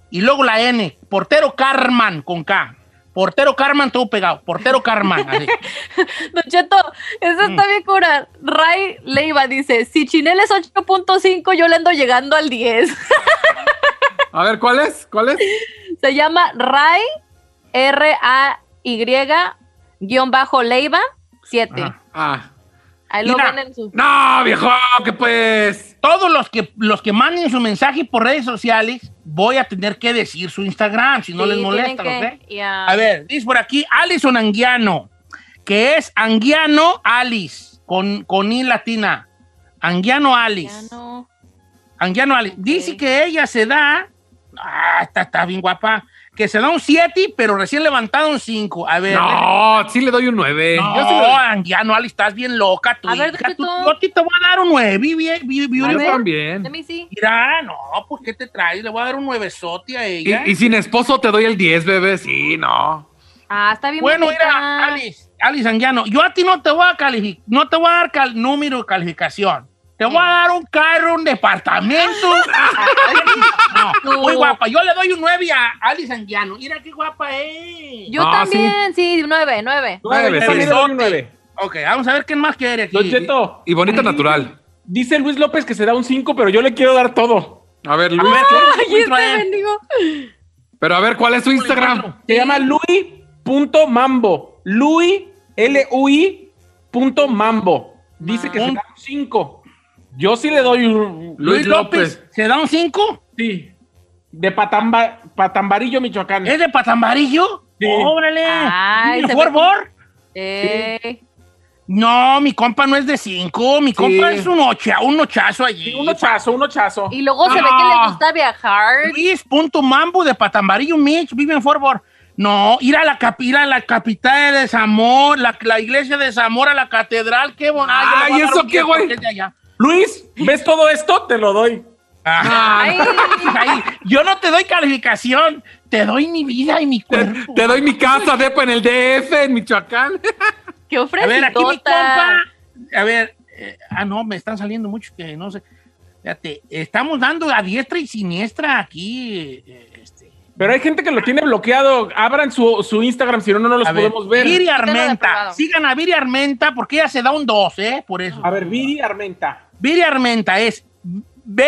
y luego la N. Portero Carman con K. Portero Carman, todo pegado. Portero Carman. así. Don Cheto, eso Mm. está bien cura. Ray Leiva dice, si Chinel es 8.5, yo le ando llegando al 10. A ver, ¿cuál es? ¿Cuál es? Se llama Ray, R-A-Y, guion bajo Leiva, 7. Ah. Ahí lo Mira. ven en su... No, viejo, que pues. Todos los que, los que manden su mensaje por redes sociales, voy a tener que decir su Instagram, si no Sí, les molesta. A ver, dice por aquí Alison Anguiano, que es Anguiano Alice, con, con I latina. Anguiano Alice. Anguiano Alice. Dice que ella se da. Ah, está, está bien guapa. Que se da un 7, pero recién levantado un 5. A ver. No, sí le doy un 9. No, Yo sí le doy. Anguiano Alice, estás bien loca. Tu A ver, hija, ¿qué tú- tú? yo a ti te voy a dar un 9. Bien, bien, bien, Yo bien. también. Mira, no, pues ¿qué te traes? Le voy a dar un 9 sote a ella. Y, y sin esposo te doy el 10, bebé. Sí, no. Ah, está bien Bueno, bonita. mira, Alice, Alice Anguiano, yo a ti no te voy a calificar, no te voy a dar cal- número de calificación. Te voy a dar un carro, un departamento. no, muy guapa. Yo le doy un 9 a Alice Anguiano. Mira qué guapa es. Yo No, también, sí, 9, 9. Nueve, Yo sí. le doy un 9. Ok, vamos a ver qué más quiere aquí. Don Cheto, Y bonita natural. dice Luis López que se da un 5, pero yo le quiero dar todo. A ver, Luis. ver, ¿qué Ay, este bendigo. Pero a ver, ¿cuál es su Instagram? Se llama Louis.mambo. Louis, L-U-I, punto mambo. Dice que se da un 5. Yo sí le doy un... Luis López, ¿se da un 5? Sí. De Patamba, Patambarillo, Michoacán. ¿Es de Patamarillo? Sí. ¡Órale! Ay, ¿Vive se en ve Fort Worth? Eh, No, mi compa no es de 5. Mi compa es un, ocha, un ochazo allí. Un ochazo, un ochazo. y luego se ve que No. le gusta viajar. Luis.mambo de Patambarillo, Mitch, vive en Fort Worth. No, ir a la, ir a la capital de Zamora, la, la iglesia de Zamora, la catedral, qué bonito. Ay, ¿eso qué, güey? Luis, ¿ves todo esto? Te lo doy. Ay, Ahí, yo no te doy calificación, te doy mi vida y mi cuerpo. Te doy mi casa, depa, en el DF, en Michoacán. qué A ver, aquí mi compa. A ver, eh, ah, no, me están saliendo muchos que no sé. Fíjate, estamos dando a diestra y siniestra aquí. eh. Pero hay gente que lo tiene bloqueado. Abran su, su Instagram, si no, no los A podemos ver. Viri Armenta. Sigan a Viri Armenta porque ella se da un 2, ¿eh? Por eso. A ver, Viri Armenta. Viri Armenta es B,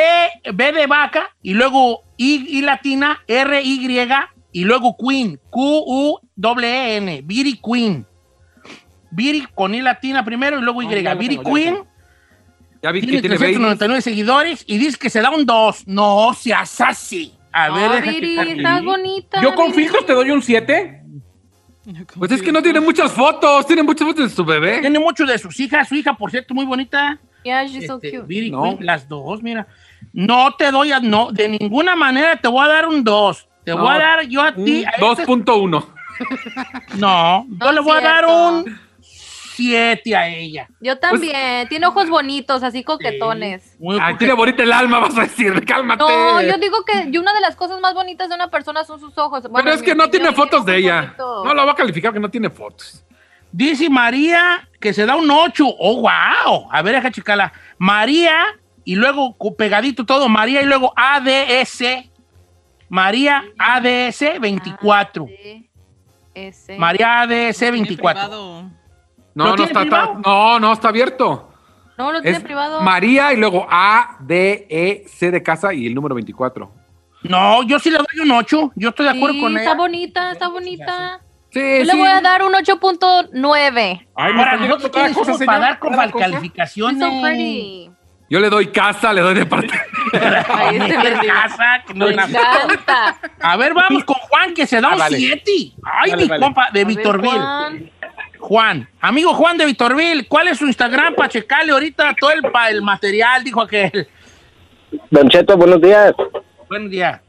B de vaca y luego I, I latina, R, Y y luego Queen, Q, U, E, N. Viri Queen. Viri con I latina primero y luego Y. Viri tengo, Queen Ya vi tiene que tiene 399 seguidores y dice que se da un 2. No seas así. A ver, deja Viri, estás bonita. Yo con Viri. filtros te doy un 7. Pues es que no tiene muchas fotos, tiene muchas fotos de su bebé. Tiene mucho de sus hijas. Su hija, por cierto, muy bonita. Yeah, she's so Este, cute. No. Queen, las dos, mira. No te doy a, no, de ninguna manera te voy a dar un 2. Te No, voy a dar yo a ti. a este- 2.1. no, yo No le voy a dar un 7 a ella. Yo también. Tiene ojos bonitos, así coquetones. Muy Ay, tiene bonita el alma, vas a decir. Cálmate. No, yo digo que y una de las cosas más bonitas de una persona son sus ojos. Bueno, Pero es que no tiene fotos de ella. No la va a calificar que no tiene fotos. Dice María que se da un 8. Oh, wow. A ver, deja checarla. María y luego pegadito todo. María y luego ADS. María ADS 24. Ese. María ADS 24. No, ¿Lo no está, está- no, no está abierto. No, lo tiene Es privado. María y luego A, D, E, C de casa y el número 24. No, yo sí le doy un 8. Yo estoy de acuerdo Sí, con está ella. bonita, está bonita. Sí, Yo le voy a dar un 8.9. Ay, me Ahora, está nosotros dando cada quiénes cosa, somos para dar con calificaciones. Yo le doy casa, le doy departamento. Casa, que no Me encanta. A ver, vamos con Juan, que se da Ah, un vale. 7. Ay, Vale, mi vale. compa, de Vitorville. Juan. Amigo Juan de Vitorville, ¿cuál es su Instagram para checarle ahorita todo el, pa- el material? Dijo aquel. Don Cheto, buenos días. Buen día.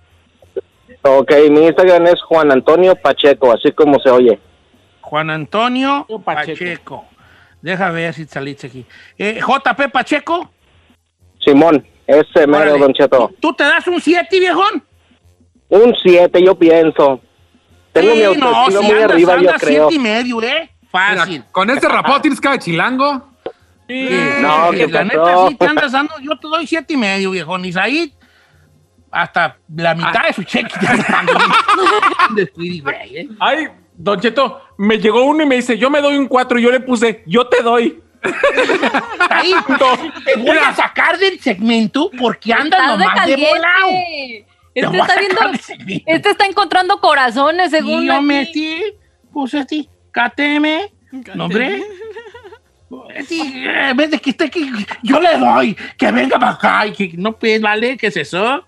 Ok, mi Instagram es Juan Antonio Pacheco, así como se oye. Juan Antonio Pacheco. Pacheco. Deja ver si saliste aquí. Eh, JP Pacheco, Simón, ese mero. Don Cheto. ¿tú te das un 7, viejón? Un 7, yo pienso. Tengo mi Sí, no, autoestima si muy andas, arriba, yo andas creo. siete y medio, ¿eh? Fácil. Mira, con cara de chilango. Sí, No, ¿qué la pasó? neta sí te andas dando, yo te doy siete y medio, viejón. Isaí, hasta la mitad de su cheque te anda dando. ¿eh? Ay, Don Cheto, me llegó uno y me dice, yo me doy un 4 y yo le puse, yo te doy. Ahí, te voy a sacar del segmento porque andas de nomás de caliente. volado. Te Este a está viendo. Este está encontrando corazones, según. Y yo metí, puse así, KTM, nombre. Sí, en vez de que esté aquí, yo le doy, que venga para acá, y que no pues, vale, ¿qué es eso?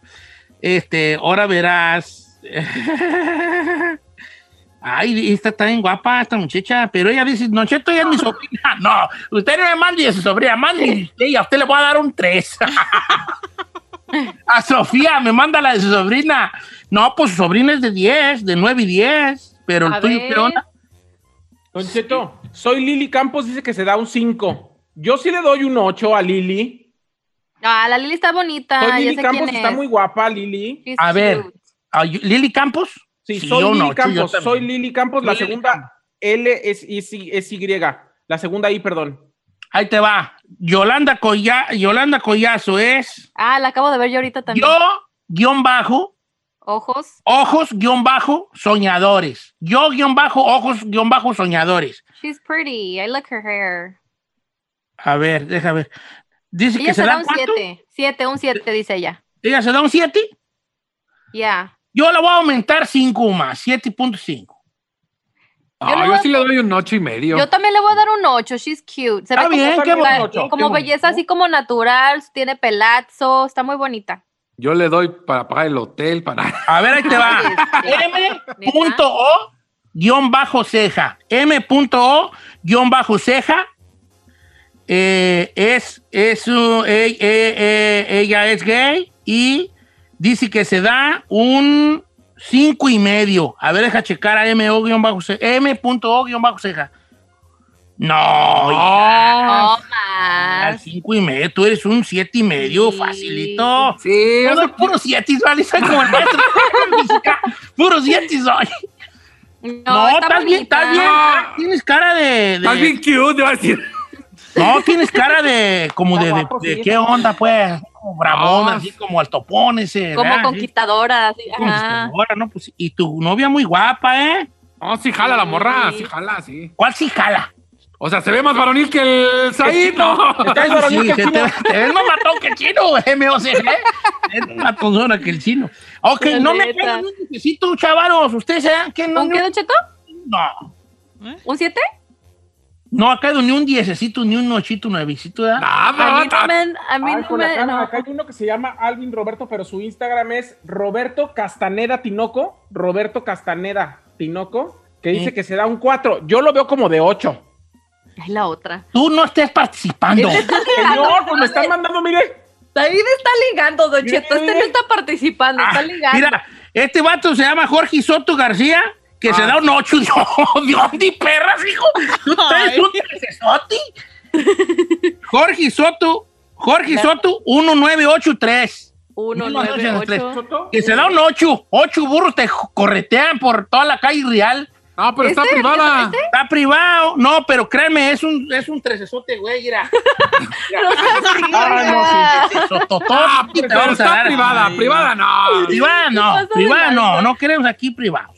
Este, ahora verás. Ay, esta está bien guapa, esta muchacha, pero ella dice, no, Cheto, ella es mi sobrina. No, usted no me mande a su sobrina, mande y a usted le voy a dar un 3. a Sofía, me manda la de su sobrina. No, pues su sobrina es de 10, de 9 y 10, pero el A tuyo, ver. ¿qué onda? Don Cheto, soy Lili Campos, dice que se da un 5. Yo sí le doy un 8 a Lili. Ah, la Lili está bonita. Soy ya Lili sé Campos, quién está es. muy guapa, Lili. She's A ver, cute. ¿a ¿Lili Campos? Sí, Sí, soy yo Lili no, Campos, soy Lili Campos, la Lili segunda L es, es, es Y, la segunda I, perdón. Ahí te va. Yolanda, Colla- Yolanda Collazo es Ah, la acabo de ver yo ahorita también. yo, guion bajo, Ojos. ojos, guion bajo, soñadores. Yo, guion bajo, ojos, guion bajo, soñadores. She's pretty. I like her hair. A ver, deja ver. Dice Ella que se da da un cuánto? 7. 7, un 7, dice ella. Ella se da un 7. Ya. Yo la voy a aumentar 5 más, 7.5. Ah, le yo, voy a- sí le doy un ocho y medio. Yo también le voy a dar un 8. She's cute. Se Está ve bien, como, qué bonito, como qué belleza así como natural. Tiene pelazo. Está muy bonita. Yo le doy para pagar el hotel, para... A ver, ahí te va. Este, M.O. guion bajo ceja. M.O. guion bajo ceja. Eh, es, es uh, eh, eh, eh, ella es gay y dice que se da un cinco y medio. A ver, deja checar a M.O. guion bajo ceja. M.O. guion bajo ceja. No, No más. al cinco y medio. Tú eres un siete y medio, Sí. facilito. Sí, Yo soy puro siete, ¿vale? Soy como el maestro. Puro siete soy. No, No, está estás bien, estás bien. bonita. Tienes cara de. de- Estás bien cute, te va a decir. No, tienes cara de. Como de. De- de. ¿Qué onda, pues? Como bravón, No. así como al topón ese. Como ¿verdad? conquistadora. así, Sí, ajá. conquistadora, ¿no? Pues, y tu novia muy guapa, ¿eh? No, sí jala la morra, Sí. sí jala, sí. ¿Cuál sí jala? O sea, se ve más varonil que el Said, ¿no? Está Eso varonil sí, que el se chino. te, te ves más matón que el chino, MOCG. Es más matonzona que el chino. Ok, La no me neta. quedan un necesito, chavaros. ¿Ustedes saben que no? ¿Un qué, Don Cheto? No. ¿Un 7? No ha caído ni un diececito, ni un ochito, nuevecito, ¿verdad? A Nada, mí no me. A mí Ay, no me. cara, no. acá hay uno que se llama Alvin Roberto, pero su Instagram es Roberto Castaneda Tinoco. Roberto Castaneda Tinoco, que dice que se da un 4. Yo lo veo como de 8. Ay, la otra. Tú no estés participando. Señor, pues me están mandando, mire. David está ligando, Don Cheto. Este no está participando, está ligando. Mira, este vato se llama Jorge Soto García, que se Ah. da un 8. Dios, Dios, ni perras, hijo. Tú traes un. Jorge Soto, Jorge Soto, 1983. 198. Que se da un 8. 8 burros te corretean por toda la calle real. No, pero está ¿Este? privada. ¿Este? Está privado. No, pero créeme, es un, es un trecesote, güey. Mira. No así, Ah, oiga. Tototón, Ah, pero está dar. privada, privada no. Privada no, privada no, no queremos aquí privados.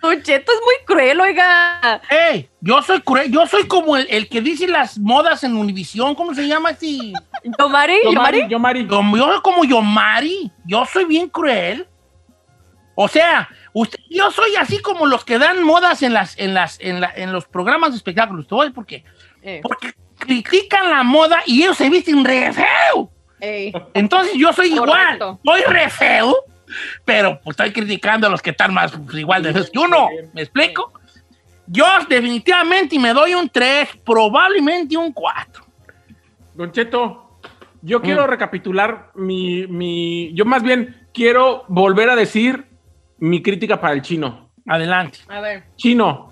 Don Cheto es muy cruel, oiga. Ey, yo soy cruel, yo soy como el, el que dice las modas en Univisión, ¿cómo se llama este? ¿Yomari? Yo, ¿Yomari? Mari, yo, Mari. Yo, yo soy como Yomari, yo soy bien cruel. O sea, yo soy así como los que dan modas en las, en las, en la- en los programas de espectáculos. Te voy a decir por qué. Eh, Porque critican la moda y ellos se visten re feo. ey. Entonces yo soy Correcto. igual, soy re feo, pero pues, estoy criticando a los que están más pues, igual de feos que uno. ¿Me explico? Yo definitivamente me doy un 3, probablemente un 4. Don Cheto, yo quiero recapitular mi, mi. Yo más bien quiero volver a decir mi crítica para el chino. Adelante. A ver. Chino,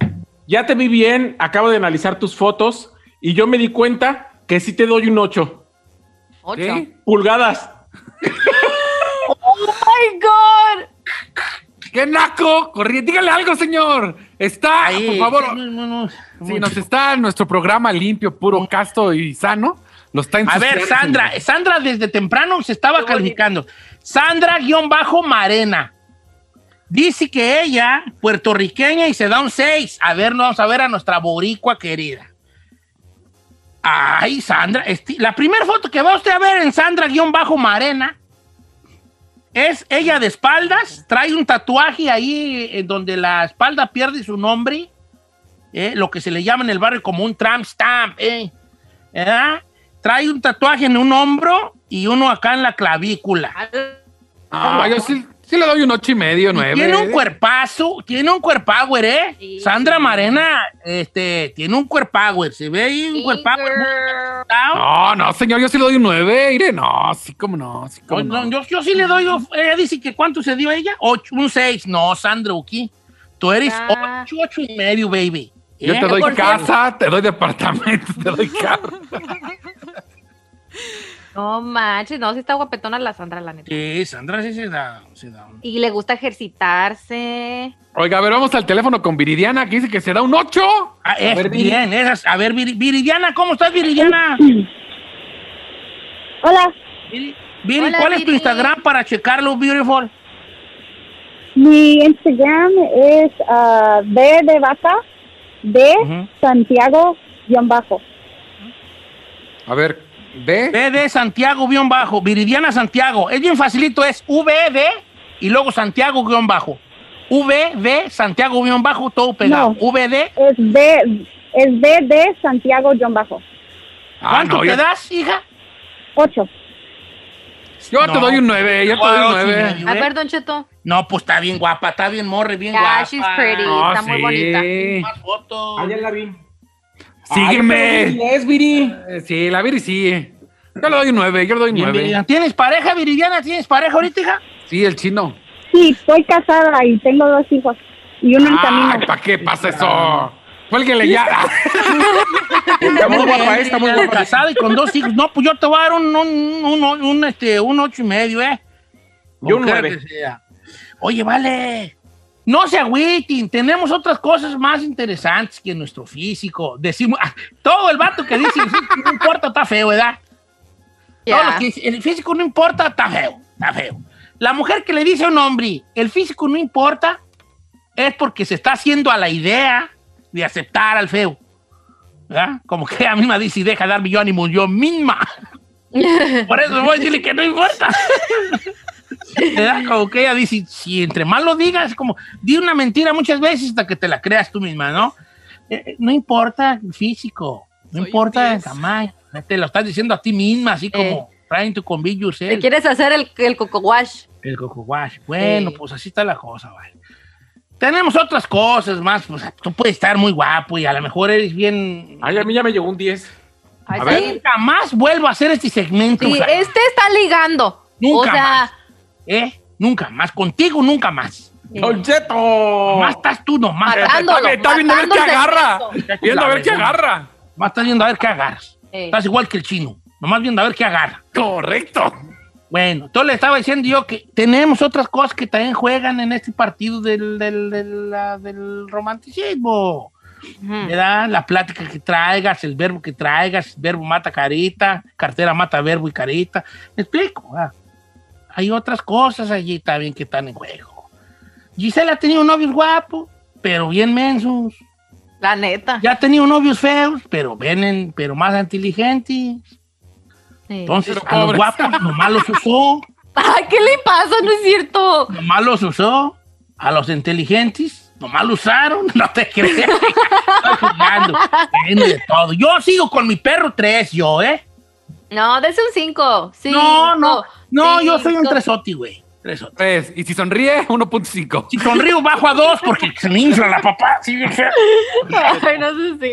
ya te vi bien, acabo de analizar tus fotos y yo me di cuenta que sí te doy un 8. Ocho. ¿Qué? Pulgadas. ¡Oh, my God! ¡Qué naco! Corrí, dígale algo, señor. Está, Ahí, por favor. no, no, no. Si nos está nuestro programa limpio, puro, casto y sano, lo está A ver, Sandra, señor. Sandra desde temprano se estaba calificando. Sandra-Marena. Dice que ella, puertorriqueña, y se da un 6. A ver, vamos a ver a nuestra boricua querida. Ay, Sandra. la primera foto que va usted a ver en Sandra-Marena es ella de espaldas. Trae un tatuaje ahí en donde la espalda pierde su nombre. eh, lo que se le llama en el barrio como un tramp stamp. Eh. Trae un tatuaje en un hombro y uno acá en la clavícula. Ah, yo sí, sí le doy un ocho y medio, nueve. Tiene un cuerpazo, tiene un cuerpower, ¿eh? Sí. Sandra Marena, este, tiene un cuerpower, se ve ahí un cuerpower. muy No, no, señor, yo sí le doy un nueve. Mire, no, sí, como no, sí, como No, no. yo, yo sí le doy, ella dice que ¿cuánto se dio a ella? Ocho, un 6. No, Sandra Uki. Tú eres Ah. 8, 8 y medio, baby. Yo ¿Eh? te doy Por casa, te doy departamento, te doy carro. No manches, no, sí está guapetona la Sandra, la neta. Sí, Sandra sí se da, se da un- Y le gusta ejercitarse. Oiga, a ver, vamos al teléfono con Viridiana, que dice que se da un ocho. Ah, es ver, bien, esas. A ver, Viri- Viridiana, ¿cómo estás, Viridiana? Hola, Viri, Viri, Hola, ¿cuál es tu. Instagram para checarlo, beautiful? mi Instagram es ah, B de vaca, de. Santiago, guion bajo. A ver, ve. V de Santiago guion bajo, Viridiana Santiago. Es bien facilito, es VD y luego Santiago guion bajo. VD Santiago guion bajo, todo pegado. No. VD. Es B, es B de Santiago, guion bajo. Ah, ¿Cuánto no, te yo, das, hija? Ocho. yo te doy un nueve, yo te doy un Ocho y nueve. medio, A ver, Don Cheto. No, pues está bien guapa, está bien morre, bien Yeah, guapa. she's pretty. No, está muy sí. bonita. Más fotos. Ah, ya la vi. Sígueme. es Viri. Eh, Sí, la Viri sí. Yo le doy un nueve, yo le doy un Bien, nueve. Viridiana. ¿Tienes pareja, Viridiana? ¿Tienes pareja ahorita, hija? Sí, el chino. Sí, estoy casada y tengo dos hijos y uno en camino. Ay, ¿para qué pasa eso? Cuélguele ya. Está muy guapa, está muy guapa. Casada y con dos hijos. No, pues yo te voy a dar un, un, un, un, un, este, un ocho y medio, ¿eh? Yo un nueve. Oye, vale. No se agüiten, tenemos otras cosas más interesantes que nuestro físico. Decimos, ah, todo el vato que dice no importa, está feo, ¿verdad? Todo Ya. lo que dice, el físico no importa, está feo, está feo. La mujer que le dice a un hombre, el físico no importa, es porque se está haciendo a la idea de aceptar al feo. ¿verdad? Como que ella misma dice, deja de darme yo ánimo yo misma. Por eso voy a decirle que no importa. ¿Verdad? Como que ella dice, si entre más lo digas, como, di una mentira muchas veces hasta que te la creas tú misma, ¿no? Eh, eh, no importa el físico, no importa el tamaño. Te lo estás diciendo a ti misma, así como trying to convince ¿Te yourself. quieres hacer el, el coco wash? El coco wash. Bueno, pues así está la cosa, vale. tenemos otras cosas más. Pues, tú puedes estar muy guapo y a lo mejor eres bien. Ay, a mí ya me llegó un 10. Ay, A sí. ver, nunca más vuelvo a hacer este segmento. Sí, o sea, este está ligando. Nunca o sea, más. ¿Eh? Nunca más. Contigo nunca más. Don Cheto. Nomás estás tú nomás. Matándolo, Está viendo a ver qué agarra. Viendo a ver qué agarra. Nomás estás viendo a ver qué agarras. Eh. Estás igual que el chino. Nomás viendo a ver qué agarra. Correcto. Bueno, entonces le estaba diciendo yo que tenemos otras cosas que también juegan en este partido del, del, del, la- del romanticismo. ¿Verdad? La plática que traigas, el verbo que traigas, verbo mata carita, cartera mata verbo y carita. ¿Me explico? Ah, Hay otras cosas allí también que están en juego. Gisela ha tenido novios guapos, pero bien mensos. La neta. Ya ha tenido novios feos, pero vienen, pero más inteligentes. Entonces, Pero a los guapos nomás los usó. Ay, ¿qué le pasa? No es cierto. Nomás los usó. A los inteligentes, nomás lo usaron. No te creas. Estoy jugando. Tiene de todo. Yo sigo con mi perro 3, yo, ¿eh? No, dese un 5. no, no. No, yo soy un tresoti, güey. Tresoti. Tres. Y si sonríe, 1.5. Si sonrío, bajo a 2 porque se me infla la papá. Sí. Ay, no sé si.